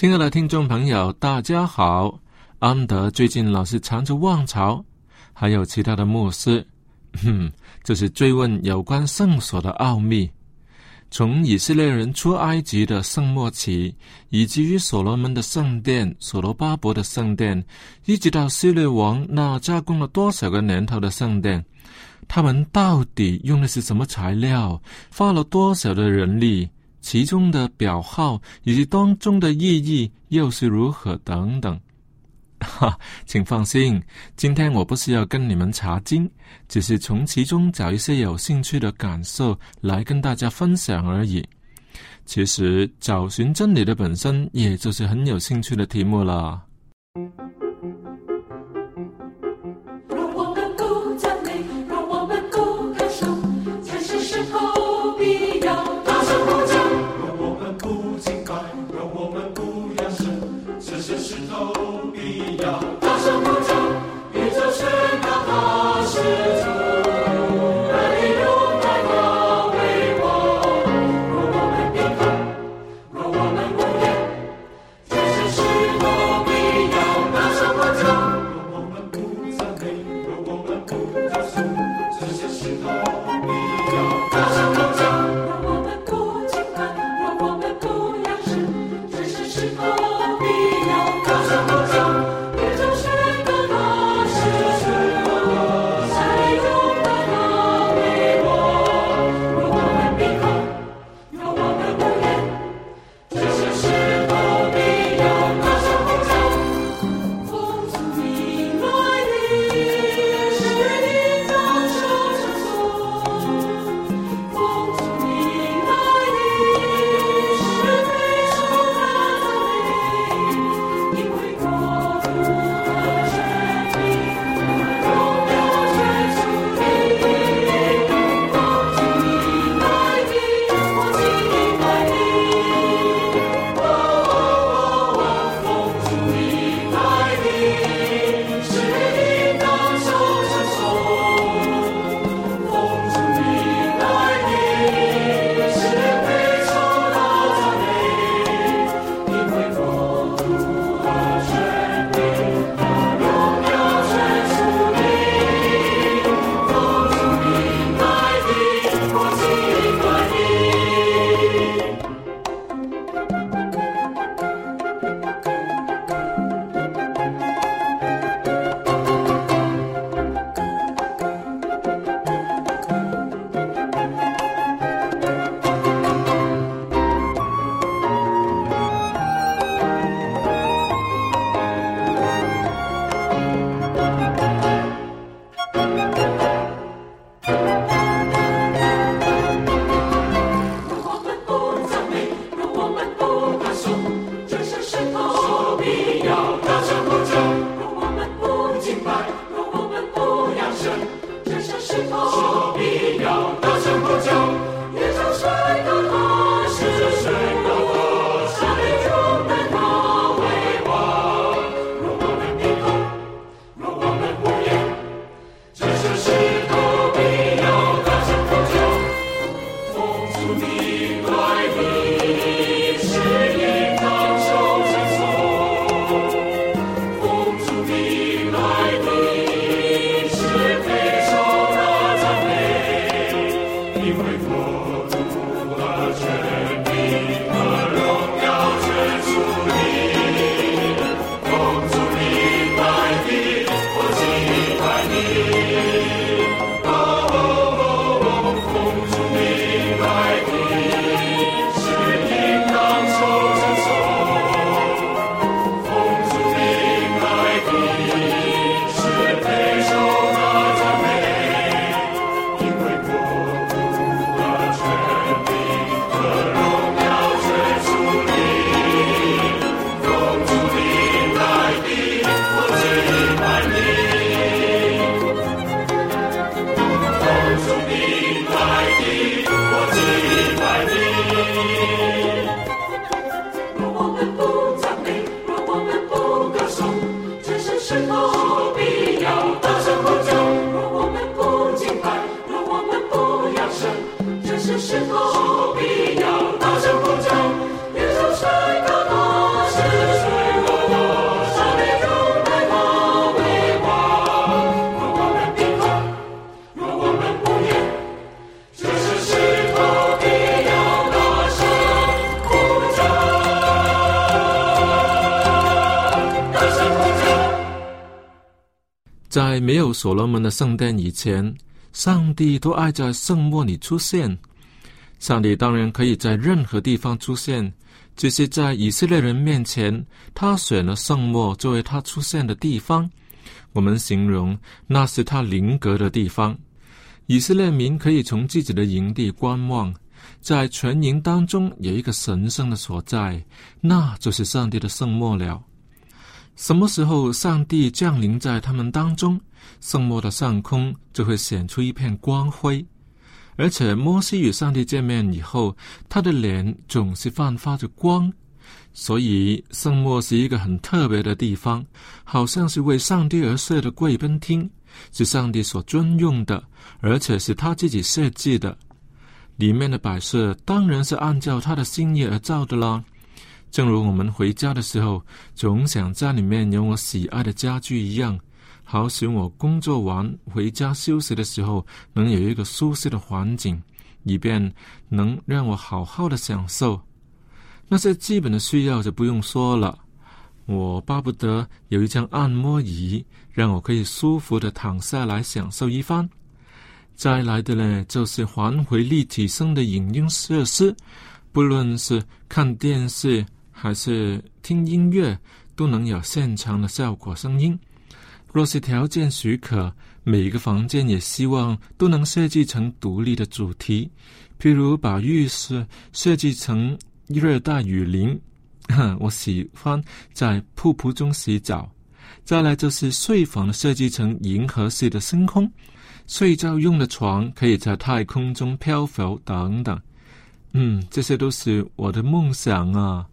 亲爱的听众朋友，大家好。安德最近老是缠着旺朝，还有其他的牧师，哼，这是追问有关圣所的奥秘。从以色列人出埃及的圣末期，以及于所罗门的圣殿、所罗巴伯的圣殿，一直到希律王那加工了多少个年头的圣殿，他们到底用的是什么材料，花了多少的人力？其中的表号以及当中的意义又是如何等等，哈，请放心，今天我不是要跟你们查经，只是从其中找一些有兴趣的感受来跟大家分享而已。其实找寻真理的本身，也就是很有兴趣的题目了。要在没有所罗门的圣殿以前，上帝都爱在圣末里出现。上帝当然可以在任何地方出现，只是在以色列人面前，他选了圣末作为他出现的地方。我们形容那是他灵格的地方。以色列民可以从自己的营地观望，在全营当中有一个神圣的所在，那就是上帝的圣末了。什么时候上帝降临在他们当中，圣莫的上空就会显出一片光辉。而且摩西与上帝见面以后，他的脸总是焕发着光，所以圣莫是一个很特别的地方，好像是为上帝而设的贵宾厅，是上帝所尊用的，而且是他自己设计的。里面的摆设当然是按照他的心意而造的啦。正如我们回家的时候，总想家里面有我喜爱的家具一样，好使我工作完回家休息的时候，能有一个舒适的环境，以便能让我好好的享受那些基本的需要就不用说了。我巴不得有一张按摩椅，让我可以舒服的躺下来享受一番。再来的呢，就是还回立体声的影音设施，不论是看电视。还是听音乐都能有现场的效果声音。若是条件许可，每一个房间也希望都能设计成独立的主题，譬如把浴室设计成热带雨林，我喜欢在瀑布中洗澡。再来就是睡房设计成银河系的星空，睡觉用的床可以在太空中漂浮等等。嗯，这些都是我的梦想啊。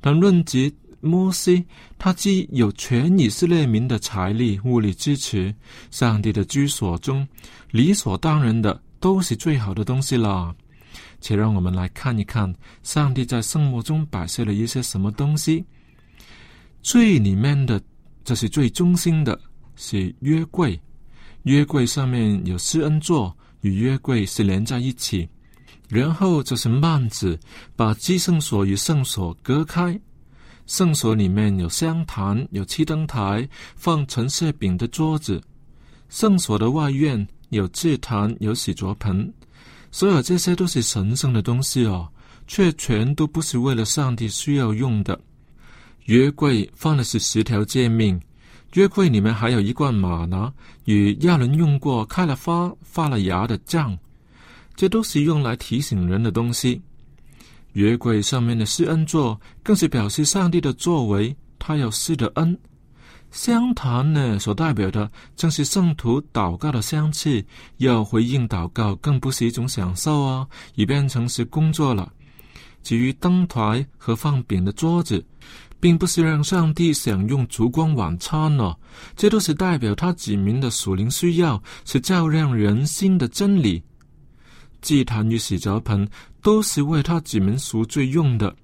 但论及摩西，他既有全以色列民的财力物力支持，上帝的居所中理所当然的都是最好的东西了。且让我们来看一看，上帝在圣幕中摆设了一些什么东西。最里面的，这是最中心的，是约柜。约柜上面有施恩座，与约柜是连在一起。然后就是幔子，把祭圣所与圣所隔开。圣所里面有香坛，有七灯台，放陈设饼的桌子。圣所的外院有祭坛，有洗濯盆。所有这些都是神圣的东西哦，却全都不是为了上帝需要用的。约柜放的是十条诫命，约柜里面还有一罐玛拿，与亚伦用过开了花发了芽的酱。这都是用来提醒人的东西。约柜上面的施恩座，更是表示上帝的作为，他有施的恩。香坛呢，所代表的正是圣徒祷告的香气，要回应祷告，更不是一种享受啊，已变成是工作了。至于灯台和放饼的桌子，并不是让上帝享用烛光晚餐哦，这都是代表他子民的属灵需要，是照亮人心的真理。祭坛与洗脚盆都是为他几门赎罪用的。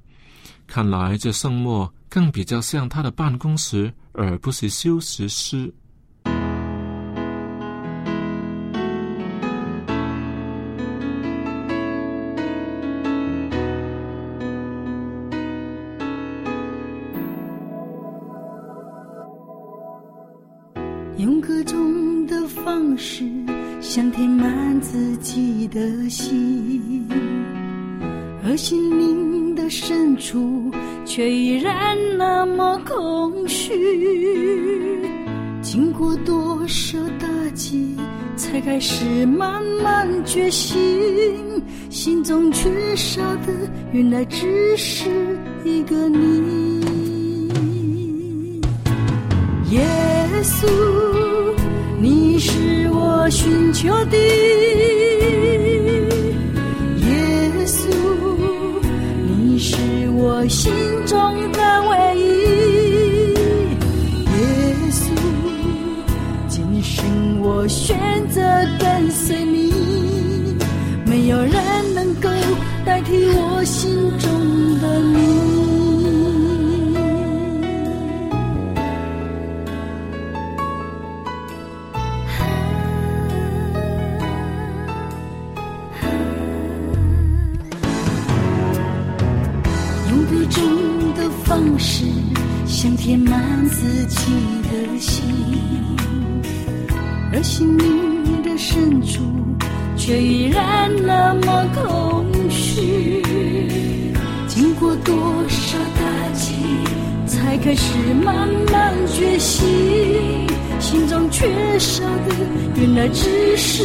看来这圣末更比较像他的办公室，而不是修石室。用各种的方式。想填满自己的心，而心灵的深处却依然那么空虚。经过多少打击，才开始慢慢觉醒，心中缺少的原来只是一个你，耶稣。你是我寻求的耶稣，你是我心中的唯想填满自己的心，而心灵的深处却依然那么空虚。经过多少打击，才开始慢慢觉醒，心中缺少的原来只是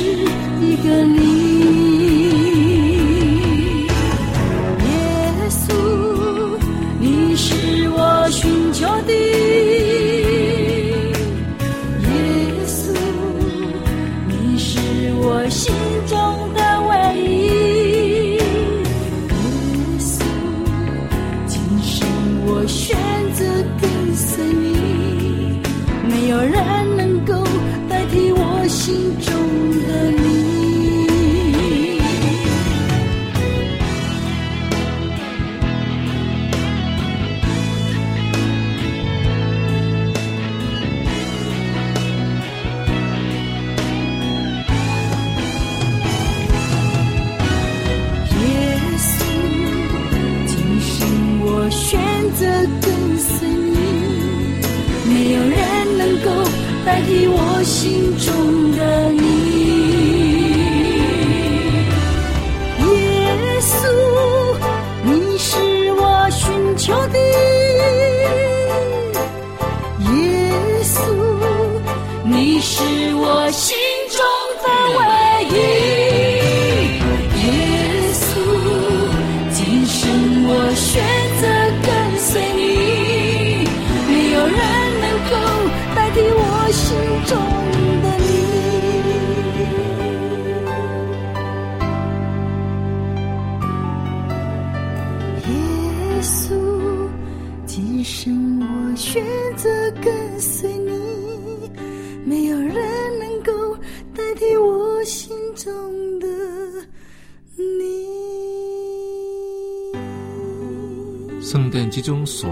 一个你。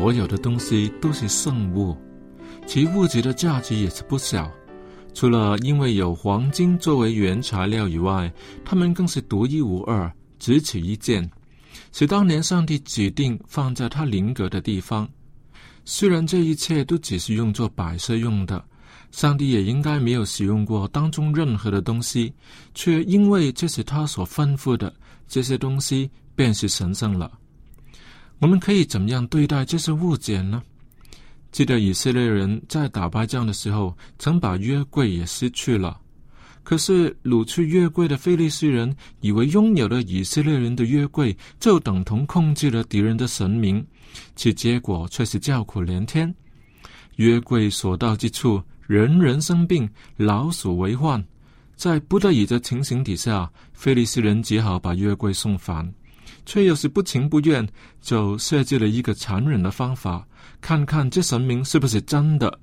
所有的东西都是圣物，其物质的价值也是不小。除了因为有黄金作为原材料以外，它们更是独一无二、只此一件，是当年上帝指定放在他灵格的地方。虽然这一切都只是用作摆设用的，上帝也应该没有使用过当中任何的东西，却因为这是他所吩咐的，这些东西便是神圣了。我们可以怎么样对待这些物件呢？记得以色列人在打败仗的时候，曾把约柜也失去了。可是掳去约柜的非利士人以为拥有了以色列人的约柜，就等同控制了敌人的神明，其结果却是叫苦连天。约柜所到之处，人人生病，老鼠为患。在不得已的情形底下，非利士人只好把约柜送返。却又是不情不愿，就设计了一个残忍的方法，看看这神明是不是真的。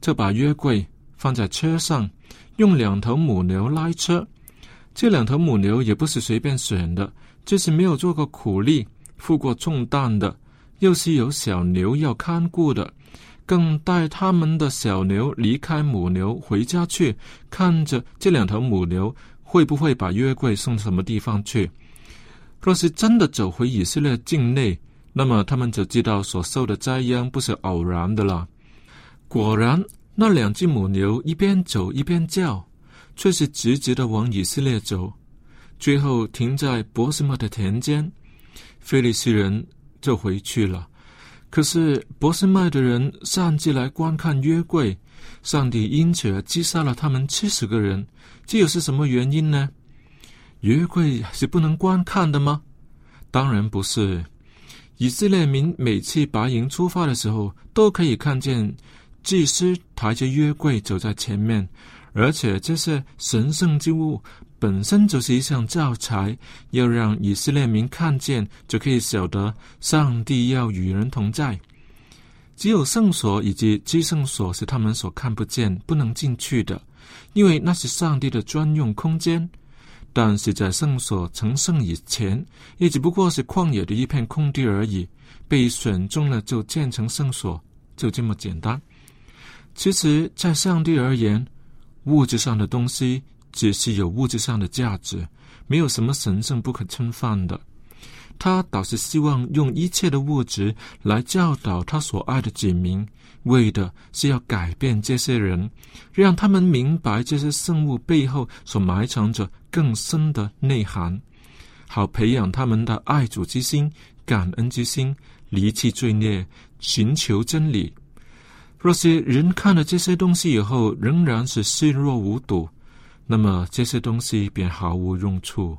就把约柜放在车上，用两头母牛拉车。这两头母牛也不是随便选的，这是没有做过苦力、负过重担的，又是有小牛要看顾的，更带他们的小牛离开母牛回家去，看着这两头母牛会不会把约柜送什么地方去。若是真的走回以色列境内，那么他们就知道所受的灾殃不是偶然的了。果然，那两只母牛一边走一边叫，却是直直的往以色列走，最后停在博斯麦的田间。菲利斯人就回去了。可是博斯麦的人擅自来观看约柜，上帝因此而击杀了他们七十个人。这又是什么原因呢？约柜是不能观看的吗？当然不是。以色列民每次拔营出发的时候，都可以看见祭司抬着约柜走在前面，而且这些神圣之物本身就是一项教材，要让以色列民看见，就可以晓得上帝要与人同在。只有圣所以及基圣所是他们所看不见、不能进去的，因为那是上帝的专用空间。但是在圣所成圣以前，也只不过是旷野的一片空地而已。被选中了就建成圣所，就这么简单。其实在上帝而言，物质上的东西只是有物质上的价值，没有什么神圣不可侵犯的。他倒是希望用一切的物质来教导他所爱的子民，为的是要改变这些人，让他们明白这些圣物背后所埋藏着。更深的内涵好培养他们的爱主之心感恩之心离弃罪孽寻求真理。若是人看了这些东西以后仍然是视若无睹那么这些东西便毫无用处。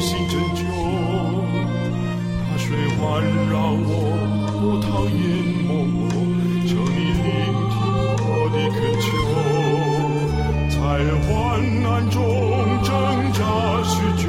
心拯救。大水环绕我，波涛淹没我，求你聆听我的恳求。在患难中挣扎许久。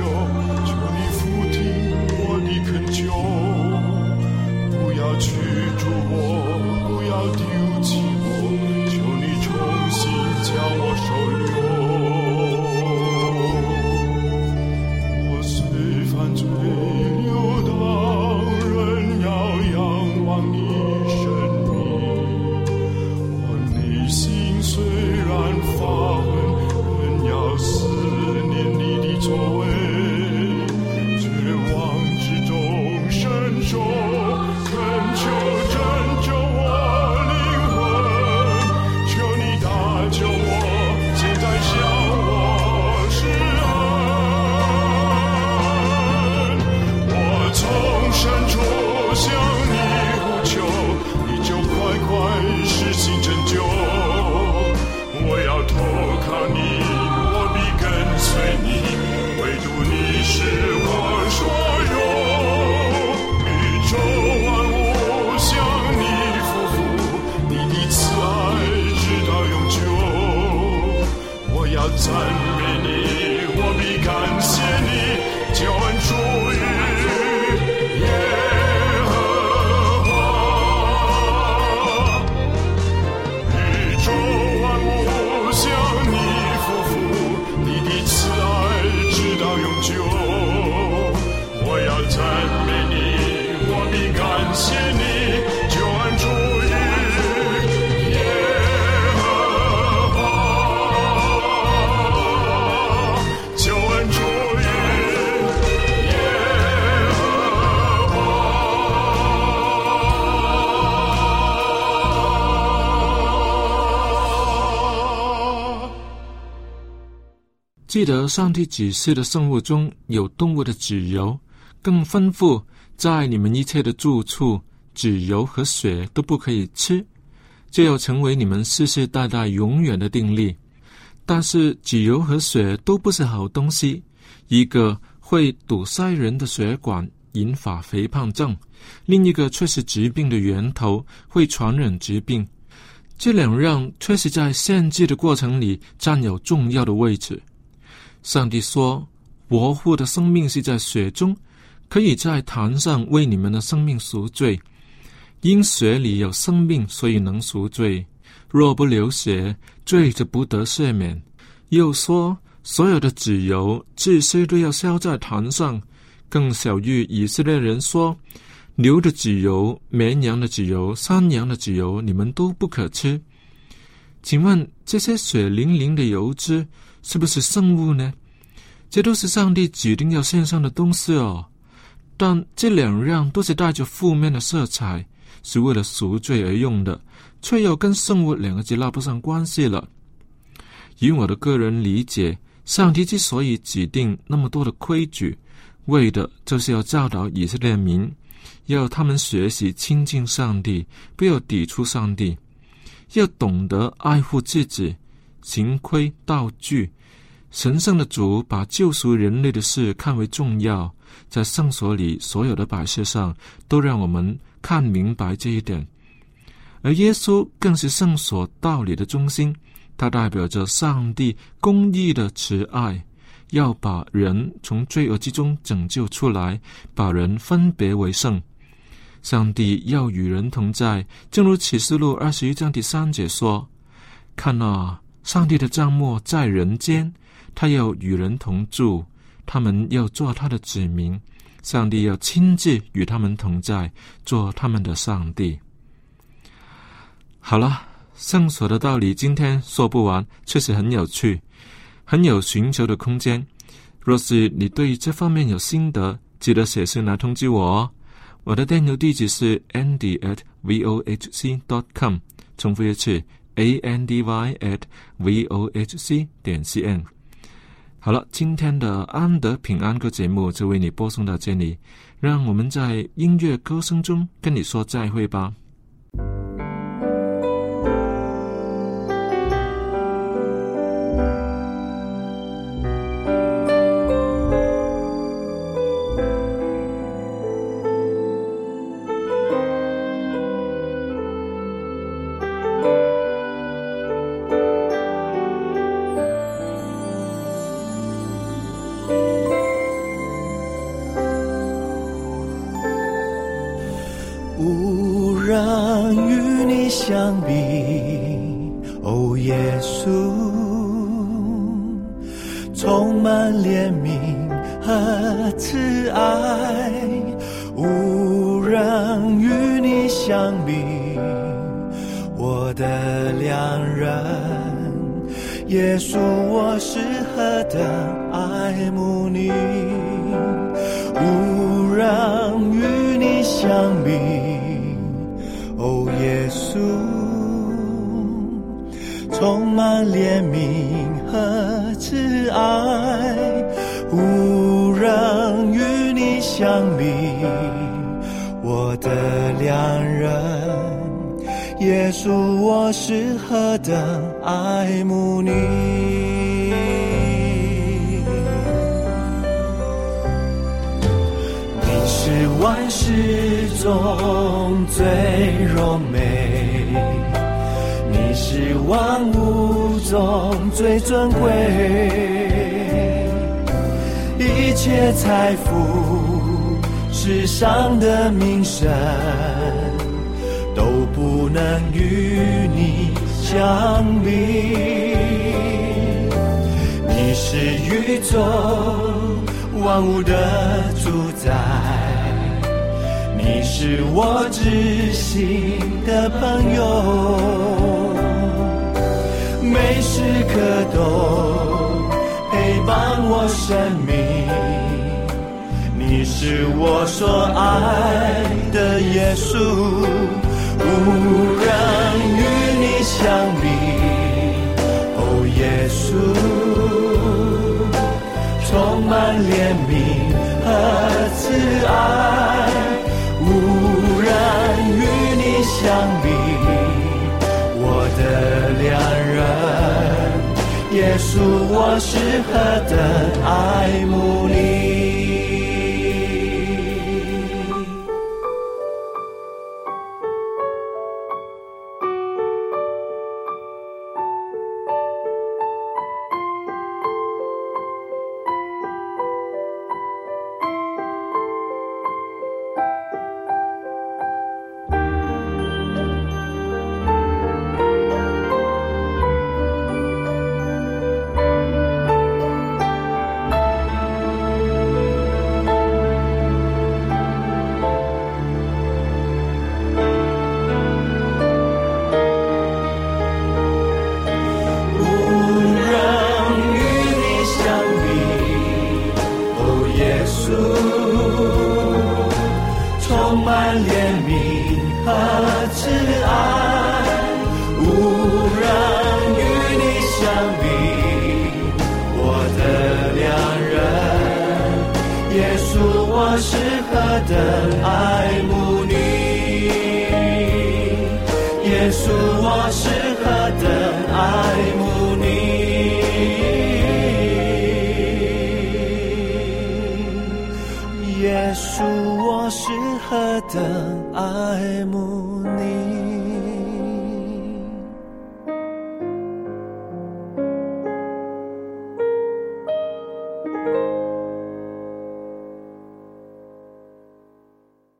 记得上帝指示的生物中有动物的脂油，更吩咐在你们一切的住处，脂油和血都不可以吃，这要成为你们世世代代永远的定力。但是脂油和血都不是好东西，一个会堵塞人的血管，引发肥胖症；另一个却是疾病的源头，会传染疾病。这两样确实在献祭的过程里占有重要的位置。上帝说：“活活的生命是在血中，可以在坛上为你们的生命赎罪。因血里有生命，所以能赎罪。若不流血，罪就不得赦免。”又说：“所有的脂油、这些都要烧在坛上。”更小于以色列人说。牛的脂油、绵羊的脂油、山羊的脂油，你们都不可吃。请问这些血淋淋的油脂是不是圣物呢？这都是上帝指定要献上的东西哦。但这两样都是带着负面的色彩，是为了赎罪而用的，却又跟圣物两个字拉不上关系了。以我的个人理解，上帝之所以指定那么多的规矩，为的就是要教导以色列民。要他们学习亲近上帝，不要抵触上帝；要懂得爱护自己，行亏道具。神圣的主把救赎人类的事看为重要，在圣所里所有的摆设上，都让我们看明白这一点。而耶稣更是圣所道理的中心，它代表着上帝公义的慈爱，要把人从罪恶之中拯救出来，把人分别为圣。上帝要与人同在，正如启示录二十一章第三节说：“看啊，上帝的帐幕在人间，他要与人同住，他们要做他的子民，上帝要亲自与他们同在，做他们的上帝。”好了，圣所的道理今天说不完，确实很有趣，很有寻求的空间。若是你对这方面有心得，记得写信来通知我哦。我的电邮地址是 andy at vohc dot com，重复一次 a n d y at vohc 点 cn。好了，今天的安德平安歌节目就为你播送到这里，让我们在音乐歌声中跟你说再会吧。充满怜悯和慈爱。无人与你相比我的良人耶稣我是何等爱慕你。无人与你相比哦耶稣充满怜悯和是爱，无人与你相比。我的良人，耶稣，我是何等爱慕你。你是万世中最柔美。是万物中最尊贵，一切财富，世上的名声。都不能与你相比，你是宇宙万物的主宰，你是我知心的朋友，每时刻都陪伴我生命。你是我所爱的耶稣无人与你相比。哦耶稣充满怜悯和慈爱。主，我是何等爱慕你。他的爱慕。